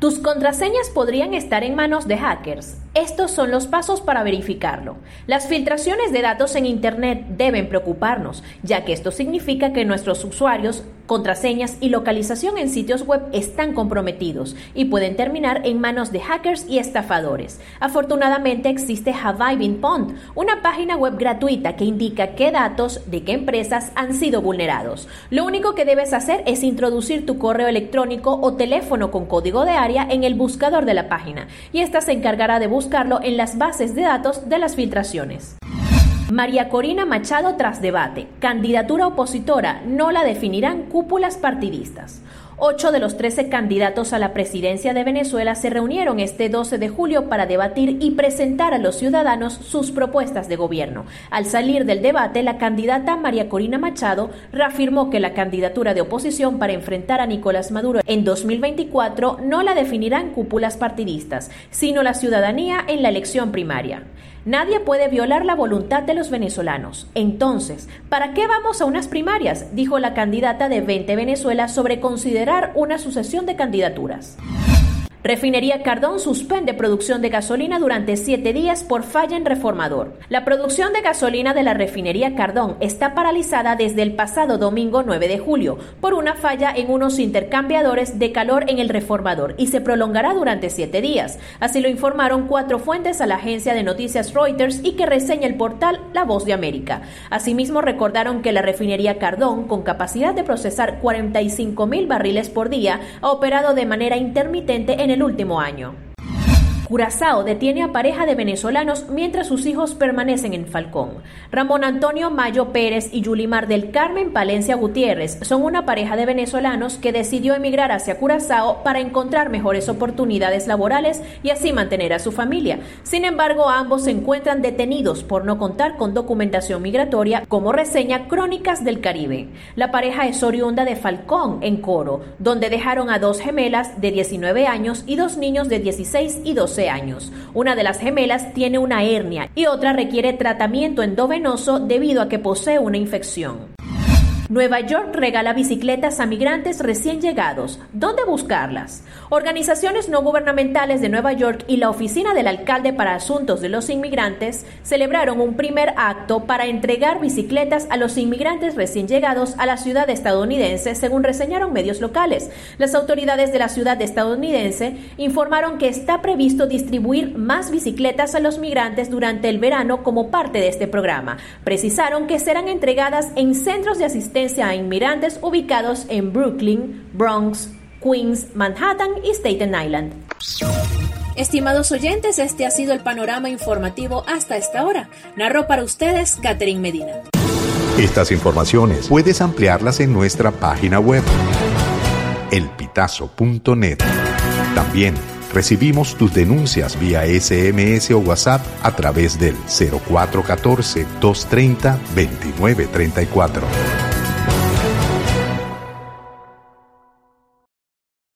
Tus contraseñas podrían estar en manos de hackers. Estos son los pasos para verificarlo. Las filtraciones de datos en Internet deben preocuparnos, ya que esto significa que nuestros usuarios, contraseñas y localización en sitios web están comprometidos y pueden terminar en manos de hackers y estafadores. Afortunadamente existe Havai Pond, una página web gratuita que indica qué datos de qué empresas han sido vulnerados. Lo único que debes hacer es introducir tu correo electrónico o teléfono con código de área en el buscador de la página y esta se encargará de buscar buscarlo en las bases de datos de las filtraciones. María Corina Machado tras debate. Candidatura opositora no la definirán cúpulas partidistas. Ocho de los trece candidatos a la presidencia de Venezuela se reunieron este 12 de julio para debatir y presentar a los ciudadanos sus propuestas de gobierno. Al salir del debate, la candidata María Corina Machado reafirmó que la candidatura de oposición para enfrentar a Nicolás Maduro en 2024 no la definirán cúpulas partidistas, sino la ciudadanía en la elección primaria. Nadie puede violar la voluntad de los venezolanos. Entonces, ¿para qué vamos a unas primarias? dijo la candidata de 20 Venezuela sobre considerar una sucesión de candidaturas. Refinería Cardón suspende producción de gasolina durante siete días por falla en reformador. La producción de gasolina de la refinería Cardón está paralizada desde el pasado domingo 9 de julio por una falla en unos intercambiadores de calor en el reformador y se prolongará durante siete días. Así lo informaron cuatro fuentes a la agencia de noticias Reuters y que reseña el portal La Voz de América. Asimismo, recordaron que la refinería Cardón, con capacidad de procesar 45 mil barriles por día, ha operado de manera intermitente en el último año. Curazao detiene a pareja de venezolanos mientras sus hijos permanecen en Falcón. Ramón Antonio Mayo Pérez y Yulimar del Carmen Palencia Gutiérrez son una pareja de venezolanos que decidió emigrar hacia Curazao para encontrar mejores oportunidades laborales y así mantener a su familia. Sin embargo, ambos se encuentran detenidos por no contar con documentación migratoria, como reseña Crónicas del Caribe. La pareja es oriunda de Falcón, en Coro, donde dejaron a dos gemelas de 19 años y dos niños de 16 y 12 años. Una de las gemelas tiene una hernia y otra requiere tratamiento endovenoso debido a que posee una infección. Nueva York regala bicicletas a migrantes recién llegados. ¿Dónde buscarlas? Organizaciones no gubernamentales de Nueva York y la Oficina del Alcalde para Asuntos de los Inmigrantes celebraron un primer acto para entregar bicicletas a los inmigrantes recién llegados a la ciudad estadounidense, según reseñaron medios locales. Las autoridades de la ciudad estadounidense informaron que está previsto distribuir más bicicletas a los migrantes durante el verano como parte de este programa. Precisaron que serán entregadas en centros de asistencia a inmigrantes ubicados en Brooklyn, Bronx, Queens, Manhattan y Staten Island. Estimados oyentes, este ha sido el panorama informativo hasta esta hora. Narró para ustedes Catherine Medina. Estas informaciones puedes ampliarlas en nuestra página web, elpitazo.net. También recibimos tus denuncias vía SMS o WhatsApp a través del 0414 230 2934.